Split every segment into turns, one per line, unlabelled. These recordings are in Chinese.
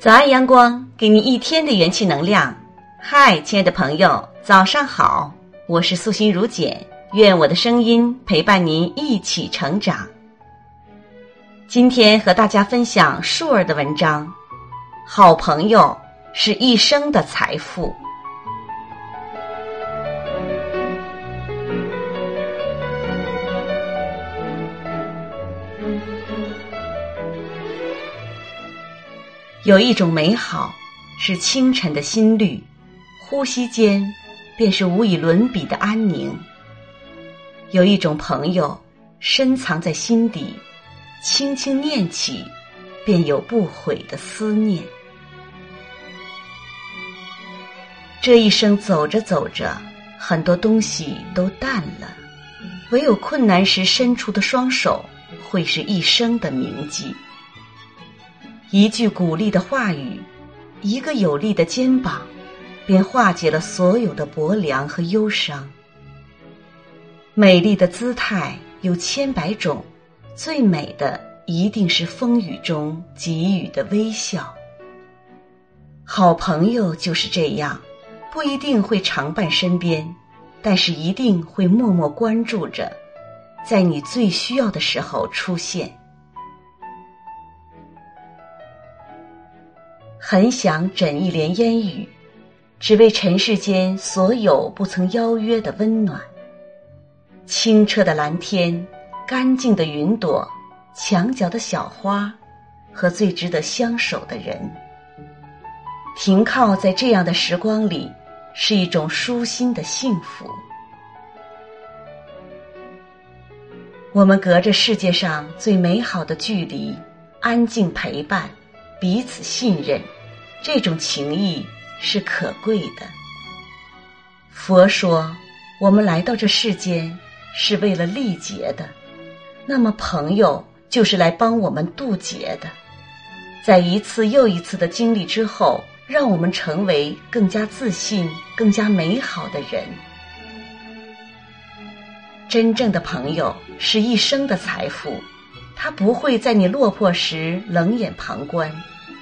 早安，阳光，给你一天的元气能量。嗨，亲爱的朋友，早上好！我是素心如简，愿我的声音陪伴您一起成长。今天和大家分享树儿的文章：好朋友是一生的财富。有一种美好，是清晨的心律，呼吸间便是无以伦比的安宁。有一种朋友，深藏在心底，轻轻念起，便有不悔的思念。这一生走着走着，很多东西都淡了，唯有困难时伸出的双手，会是一生的铭记。一句鼓励的话语，一个有力的肩膀，便化解了所有的薄凉和忧伤。美丽的姿态有千百种，最美的一定是风雨中给予的微笑。好朋友就是这样，不一定会常伴身边，但是一定会默默关注着，在你最需要的时候出现。很想枕一帘烟雨，只为尘世间所有不曾邀约的温暖。清澈的蓝天，干净的云朵，墙角的小花，和最值得相守的人。停靠在这样的时光里，是一种舒心的幸福。我们隔着世界上最美好的距离，安静陪伴，彼此信任。这种情谊是可贵的。佛说，我们来到这世间是为了历劫的，那么朋友就是来帮我们渡劫的。在一次又一次的经历之后，让我们成为更加自信、更加美好的人。真正的朋友是一生的财富，他不会在你落魄时冷眼旁观。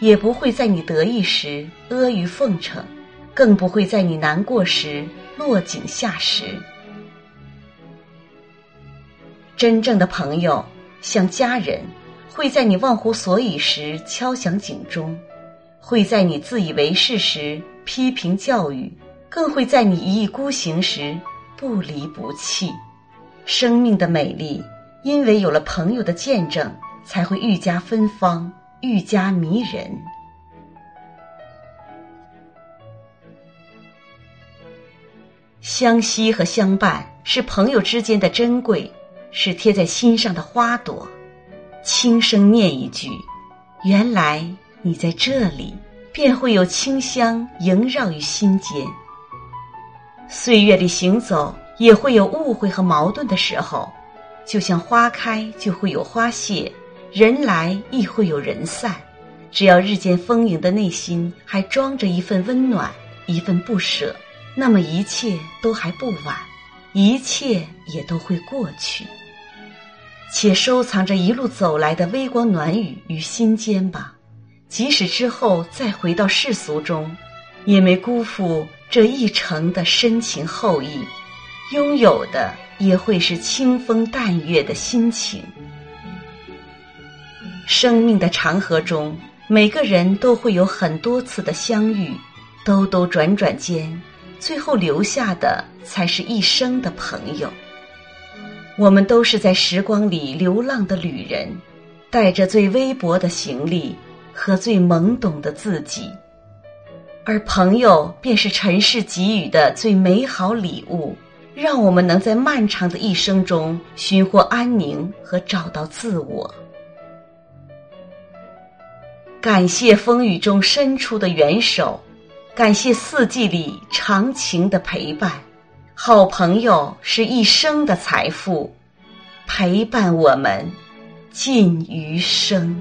也不会在你得意时阿谀奉承，更不会在你难过时落井下石。真正的朋友像家人，会在你忘乎所以时敲响警钟，会在你自以为是时批评教育，更会在你一意孤行时不离不弃。生命的美丽，因为有了朋友的见证，才会愈加芬芳。愈加迷人。相惜和相伴是朋友之间的珍贵，是贴在心上的花朵。轻声念一句：“原来你在这里”，便会有清香萦绕于心间。岁月里行走，也会有误会和矛盾的时候，就像花开就会有花谢。人来亦会有人散，只要日渐丰盈的内心还装着一份温暖，一份不舍，那么一切都还不晚，一切也都会过去。且收藏着一路走来的微光暖雨于心间吧，即使之后再回到世俗中，也没辜负这一程的深情厚谊，拥有的也会是清风淡月的心情。生命的长河中，每个人都会有很多次的相遇，兜兜转转间，最后留下的才是一生的朋友。我们都是在时光里流浪的旅人，带着最微薄的行李和最懵懂的自己，而朋友便是尘世给予的最美好礼物，让我们能在漫长的一生中寻获安宁和找到自我。感谢风雨中伸出的援手，感谢四季里长情的陪伴。好朋友是一生的财富，陪伴我们尽余生。